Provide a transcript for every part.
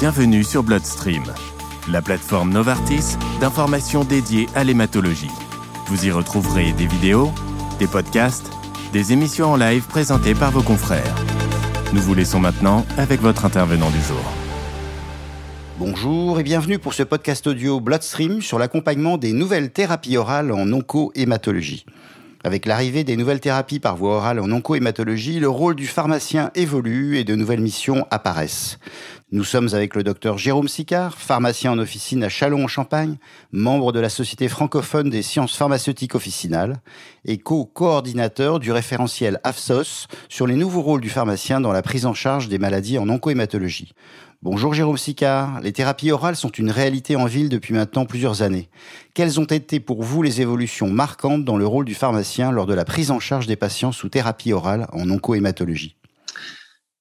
Bienvenue sur Bloodstream, la plateforme Novartis d'information dédiée à l'hématologie. Vous y retrouverez des vidéos, des podcasts, des émissions en live présentées par vos confrères. Nous vous laissons maintenant avec votre intervenant du jour. Bonjour et bienvenue pour ce podcast audio Bloodstream sur l'accompagnement des nouvelles thérapies orales en onco-hématologie. Avec l'arrivée des nouvelles thérapies par voie orale en onco-hématologie, le rôle du pharmacien évolue et de nouvelles missions apparaissent. Nous sommes avec le docteur Jérôme Sicard, pharmacien en officine à Châlons-en-Champagne, membre de la Société francophone des sciences pharmaceutiques officinales et co-coordinateur du référentiel AFSOS sur les nouveaux rôles du pharmacien dans la prise en charge des maladies en oncohématologie. Bonjour Jérôme Sicard, les thérapies orales sont une réalité en ville depuis maintenant plusieurs années. Quelles ont été pour vous les évolutions marquantes dans le rôle du pharmacien lors de la prise en charge des patients sous thérapie orale en oncohématologie?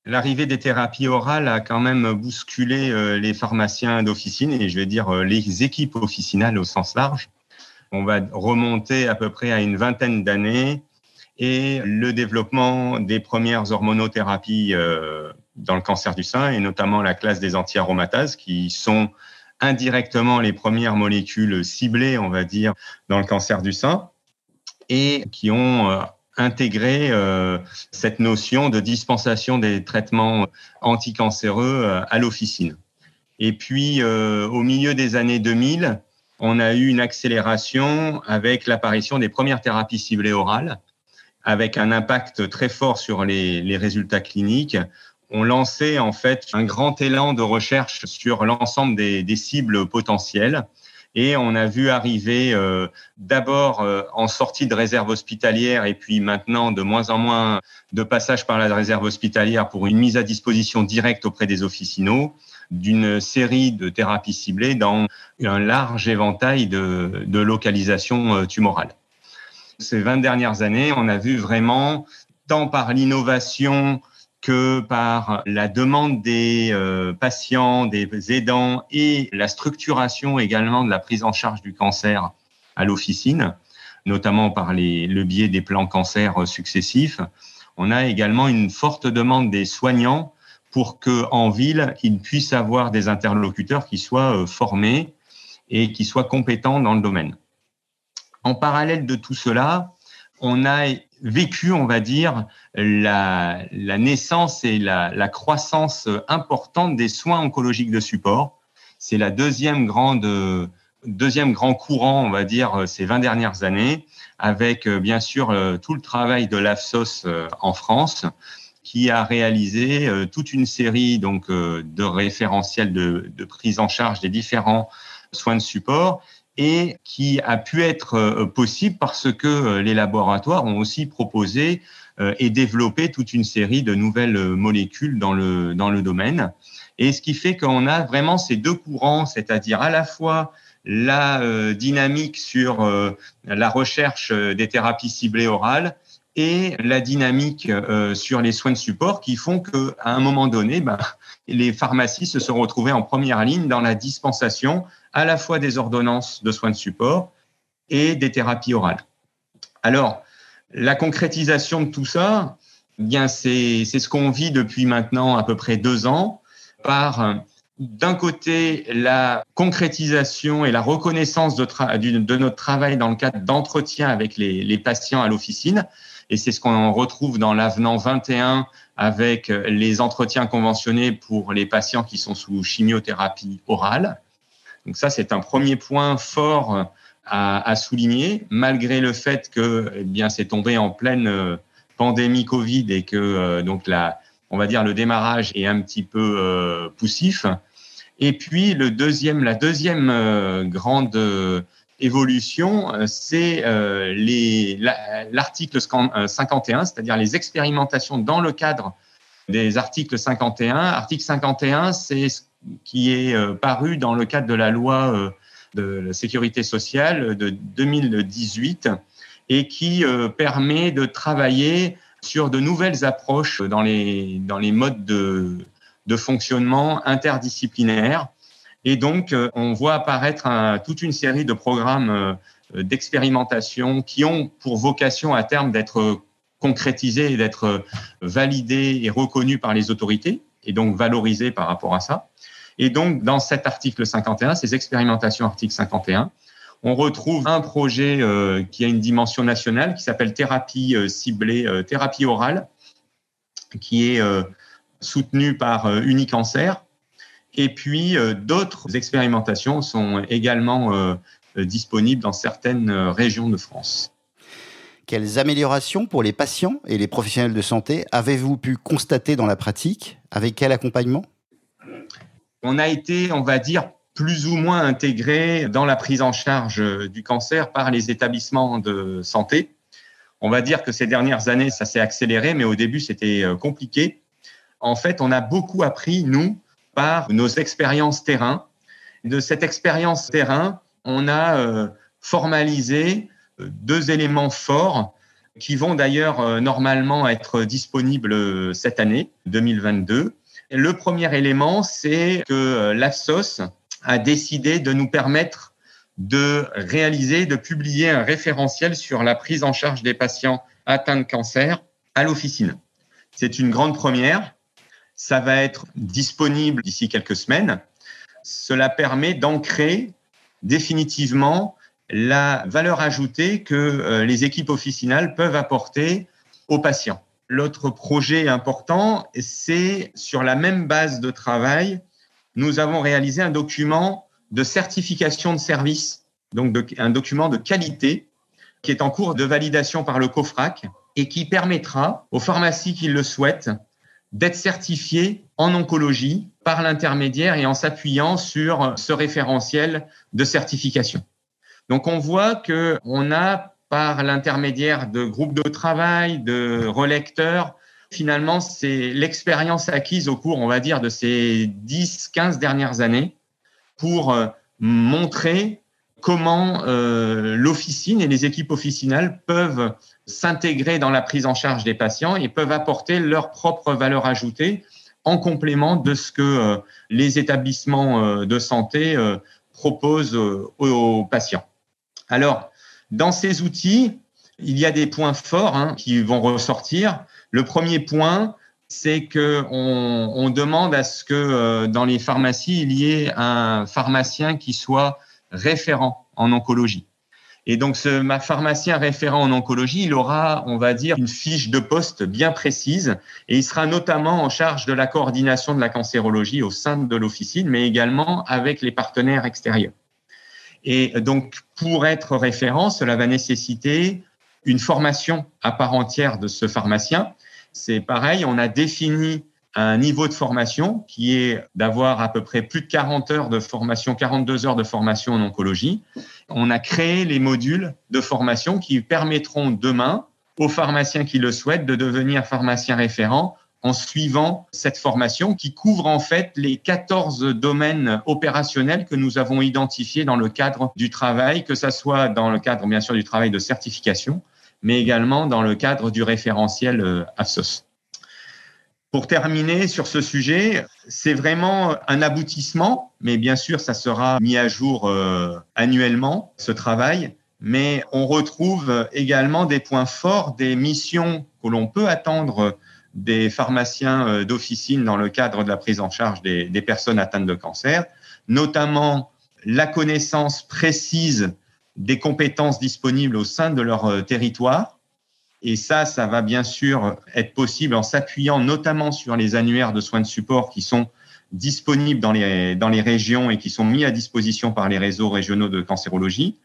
L'arrivée des thérapies orales a quand même bousculé euh, les pharmaciens d'officine et je vais dire euh, les équipes officinales au sens large. On va remonter à peu près à une vingtaine d'années et le développement des premières hormonothérapies euh, dans le cancer du sein et notamment la classe des antiaromatases qui sont indirectement les premières molécules ciblées, on va dire, dans le cancer du sein et qui ont intégrer euh, cette notion de dispensation des traitements anticancéreux euh, à l'officine. Et puis, euh, au milieu des années 2000, on a eu une accélération avec l'apparition des premières thérapies ciblées orales, avec un impact très fort sur les, les résultats cliniques. On lançait en fait un grand élan de recherche sur l'ensemble des, des cibles potentielles et on a vu arriver euh, d'abord euh, en sortie de réserve hospitalière et puis maintenant de moins en moins de passage par la réserve hospitalière pour une mise à disposition directe auprès des officinaux d'une série de thérapies ciblées dans un large éventail de, de localisation euh, tumorale. Ces 20 dernières années, on a vu vraiment, tant par l'innovation que par la demande des euh, patients, des aidants et la structuration également de la prise en charge du cancer à l'officine, notamment par les, le biais des plans cancer successifs. On a également une forte demande des soignants pour que en ville, ils puissent avoir des interlocuteurs qui soient euh, formés et qui soient compétents dans le domaine. En parallèle de tout cela, on a vécu, on va dire, la, naissance et la, croissance importante des soins oncologiques de support. C'est la deuxième grande, deuxième grand courant, on va dire, ces 20 dernières années, avec bien sûr tout le travail de l'AFSOS en France, qui a réalisé euh, toute une série donc euh, de référentiels de prise en charge des différents soins de support et qui a pu être euh, possible parce que euh, les laboratoires ont aussi proposé euh, et développé toute une série de nouvelles molécules dans le, dans le domaine. Et ce qui fait qu'on a vraiment ces deux courants, c'est-à-dire à la fois la dynamique sur la recherche des thérapies ciblées orales et la dynamique sur les soins de support qui font qu'à un moment donné, ben, les pharmacies se sont retrouvées en première ligne dans la dispensation à la fois des ordonnances de soins de support et des thérapies orales. Alors, la concrétisation de tout ça, eh bien c'est ce qu'on vit depuis maintenant à peu près deux ans par d'un côté la concrétisation et la reconnaissance de, notre travail dans le cadre d'entretien avec les patients à l'officine, et c'est ce qu'on retrouve dans l'avenant 21 avec les entretiens conventionnés pour les patients qui sont sous chimiothérapie orale. Donc ça, c'est un premier point fort à, souligner, malgré le fait que eh bien c'est tombé en pleine euh, pandémie Covid et que euh, donc la, on va dire le démarrage est un petit peu euh, poussif. Et puis le deuxième, la deuxième grande évolution, c'est l'article 51, c'est-à-dire les expérimentations dans le cadre des articles 51. Article 51, c'est qui est euh, paru dans le cadre de la loi euh, de sécurité sociale de 2018 et qui euh, permet de travailler sur de nouvelles approches dans les, dans les modes de, de fonctionnement interdisciplinaires. Et donc, on voit apparaître toute une série de programmes d'expérimentation qui ont pour vocation à terme d'être concrétisés et d'être validés et reconnus par les autorités, et donc valorisés par rapport à ça. Et donc, dans cet article 51, ces expérimentations article 51, on retrouve un projet euh, qui a une dimension nationale qui s'appelle thérapie euh, ciblée, euh, thérapie orale, qui est soutenu par Unicancer. Et puis, d'autres expérimentations sont également disponibles dans certaines régions de France. Quelles améliorations pour les patients et les professionnels de santé avez-vous pu constater dans la pratique Avec quel accompagnement On a été, on va dire, plus ou moins intégré dans la prise en charge du cancer par les établissements de santé. On va dire que ces dernières années, ça s'est accéléré, mais au début, c'était euh, compliqué. En fait, on a beaucoup appris, nous, par nos expériences terrain. De cette expérience terrain, on a euh, formalisé euh, deux éléments forts qui vont d'ailleurs normalement être disponibles cette année, 2022. Le premier élément, c'est que l'AFSOS, a décidé de nous permettre de réaliser, de publier un référentiel sur la prise en charge des patients atteints de cancer à l'officine. C'est une grande première. Ça va être disponible d'ici quelques semaines. Cela permet d'ancrer définitivement la valeur ajoutée que euh, les équipes officinales peuvent apporter aux patients. L'autre projet important, c'est sur la même base de travail, nous avons réalisé un document de certification de service, donc un document de qualité qui est en cours de validation par le COFRAC et qui permettra aux pharmacies qui le souhaitent d'être certifiées en oncologie par l'intermédiaire et en s'appuyant sur ce référentiel de certification. Donc on voit que on a par l'intermédiaire de groupes de travail, de relecteurs, finalement, c'est l'expérience acquise au cours, on va dire, de ces 10, 15 dernières années pour euh, montrer comment euh, l'officine et les équipes officinales peuvent s'intégrer dans la prise en charge des patients et peuvent apporter leur propre valeur ajoutée en complément de ce que euh, les établissements de santé proposent aux patients. Alors, dans ces outils, il y a des points forts hein, qui vont ressortir. Le premier point, c'est que on, demande à ce que euh, dans les pharmacies, il y ait un pharmacien qui soit référent en oncologie. Et donc, ce ma pharmacien référent en oncologie, il aura, on va dire, une fiche de poste bien précise et il sera notamment en charge de la coordination de la cancérologie au sein de l'officine, mais également avec les partenaires extérieurs. Et donc, pour être référent, cela va nécessiter une formation à part entière de ce pharmacien. C'est pareil, on a défini un niveau de formation qui est d'avoir à peu près plus de 40 heures de formation, 42 heures de formation en oncologie. On a créé les modules de formation qui permettront demain aux pharmaciens qui le souhaitent de devenir pharmacien référent en suivant cette formation qui couvre en fait les 14 domaines opérationnels que nous avons identifiés dans le cadre du travail, que ce soit dans le cadre bien sûr du travail de certification, mais également dans le cadre du référentiel euh, AFSOS. Pour terminer sur ce sujet, c'est vraiment un aboutissement, mais bien sûr, ça sera mis à jour euh, annuellement, ce travail. Mais on retrouve également des points forts des missions que l'on peut attendre des pharmaciens euh, d'officine dans le cadre de la prise en charge des, personnes atteintes de cancer, notamment la connaissance précise des compétences disponibles au sein de leur euh, territoire. Et ça, ça va bien sûr être possible en s'appuyant notamment sur les annuaires de soins de support qui sont disponibles dans les, dans les régions et qui sont mis à disposition par les réseaux régionaux de cancérologie.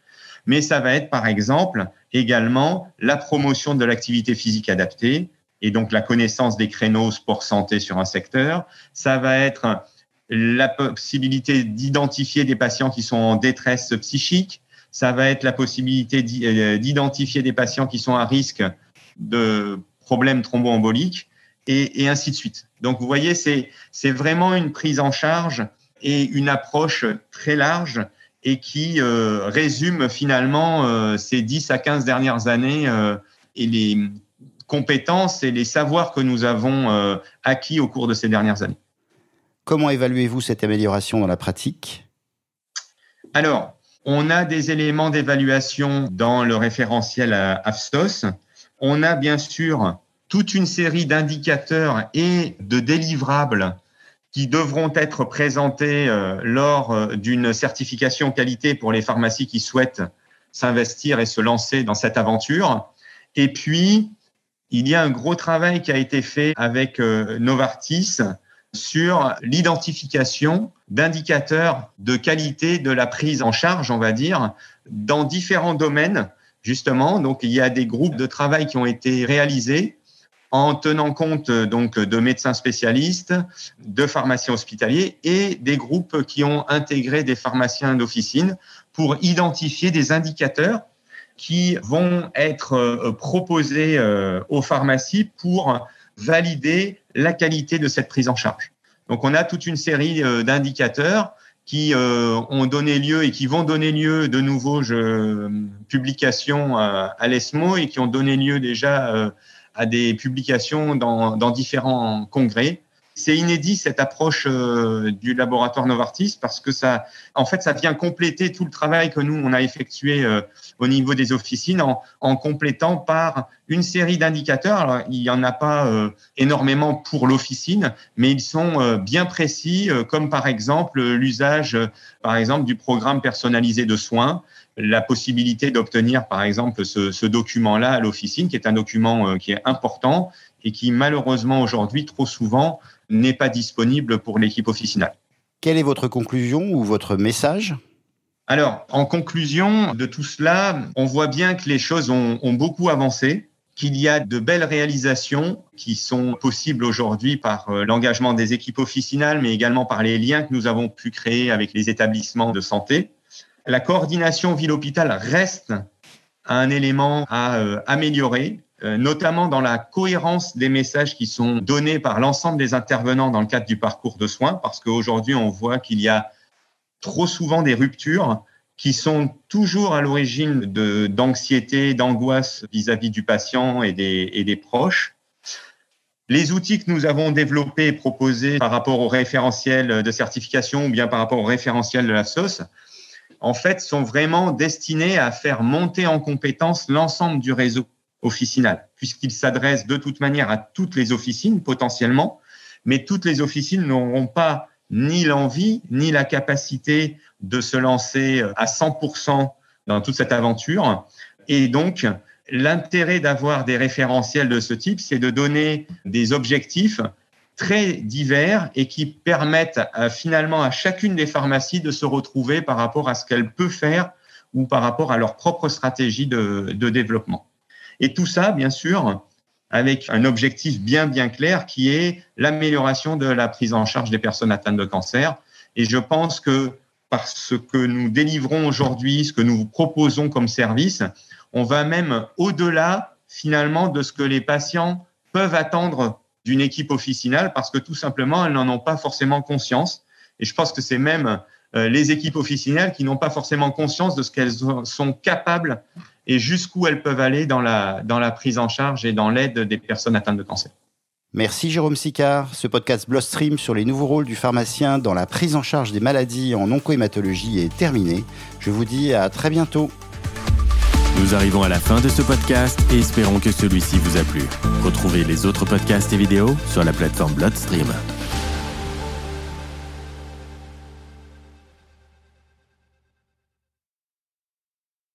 Mais ça va être, par exemple, également la promotion de l'activité physique adaptée et donc la connaissance des créneaux sport-santé sur un secteur. Ça va être la possibilité d'identifier des patients qui sont en détresse psychique, ça va être la possibilité euh, d'identifier des patients qui sont à risque de problèmes thromboemboliques et, et ainsi de suite. Donc, vous voyez, c'est vraiment une prise en charge et une approche très large et qui euh, résume finalement euh, ces 10 à 15 dernières années et les compétences et les savoirs que nous avons acquis au cours de ces dernières années. Comment évaluez-vous cette amélioration dans la pratique? Alors, on a des éléments d'évaluation dans le référentiel AFSTOS. On a bien sûr toute une série d'indicateurs et de délivrables qui devront être présentés euh, lors euh, d'une certification qualité pour les pharmacies qui souhaitent s'investir et se lancer dans cette aventure. Et puis, il y a un gros travail qui a été fait avec euh, Novartis sur l'identification d'indicateurs de qualité de la prise en charge, on va dire, dans différents domaines, justement. Il y a des groupes de travail qui ont été réalisés en tenant compte donc de médecins spécialistes, de pharmaciens hospitaliers et des groupes qui ont intégré des pharmaciens d'officine pour identifier des indicateurs qui vont être euh, proposés euh, aux pharmacies pour valider la qualité de cette prise en charge. Donc on a toute une série euh, d'indicateurs qui ont donné lieu et qui vont donner lieu de nouveaux publications à l'ESMO et qui ont donné lieu déjà à des publications dans, dans différents congrès. C'est inédit cette approche euh, du laboratoire Novartis parce que ça, en fait, ça vient compléter tout le travail que nous on a effectué euh, au niveau des officines en, complétant par une série d'indicateurs. Il y en a pas euh, énormément pour l'officine, mais ils sont bien précis, comme par exemple l'usage, par exemple, du programme personnalisé de soins la possibilité d'obtenir, par exemple, ce, ce document-là à l'officine, qui est un document qui est important et qui, malheureusement, aujourd'hui, trop souvent, n'est pas disponible pour l'équipe officinale. Quelle est votre conclusion ou votre message? Alors, en conclusion de tout cela, on voit bien que les choses ont, ont beaucoup avancé qu'il y a de belles réalisations qui sont possibles aujourd'hui par euh, l'engagement des équipes officinales, mais également par les liens que nous avons pu créer avec les établissements de santé. La coordination ville-hôpital reste un élément à euh, améliorer, notamment dans la cohérence des messages qui sont donnés par l'ensemble des intervenants dans le cadre du parcours de soins, parce qu'aujourd'hui, on voit qu'il y a trop souvent des ruptures qui sont toujours à l'origine d'anxiété, d'angoisse vis-à-vis du patient et des, et des proches. Les outils que nous avons développés et proposés par rapport au référentiel de certification ou bien par rapport au référentiel de la SOS en fait, sont vraiment destinés à faire monter en compétence l'ensemble du réseau officinal, puisqu'ils s'adressent de toute manière à toutes les officines potentiellement, mais toutes les officines n'auront pas ni l'envie ni la capacité de se lancer à 100% dans toute cette aventure. Et donc, l'intérêt d'avoir des référentiels de ce type, c'est de donner des objectifs très divers et qui permettent finalement à chacune des pharmacies de se retrouver par rapport à ce qu'elle peut faire ou par rapport à leur propre stratégie de développement. Et tout ça, bien sûr, avec un objectif bien bien clair qui est l'amélioration de la prise en charge des personnes atteintes de cancer. Et je pense que par ce que nous délivrons aujourd'hui, ce que nous proposons comme service, on va même au-delà finalement de ce que les patients peuvent attendre d'une équipe officinale parce que tout simplement, elles n'en ont pas forcément conscience. Et je pense que c'est même euh, les équipes officinales qui n'ont pas forcément conscience de ce qu'elles sont capables et jusqu'où elles peuvent aller dans la, dans la prise en charge et dans l'aide des personnes atteintes de cancer. Merci Jérôme Sicard. Ce podcast Bloodstream sur les nouveaux rôles du pharmacien dans la prise en charge des maladies en oncohématologie est terminé. Je vous dis à très bientôt. Nous arrivons à la fin de ce podcast et espérons que celui-ci vous a plu. Retrouvez les autres podcasts et vidéos sur la plateforme Bloodstream.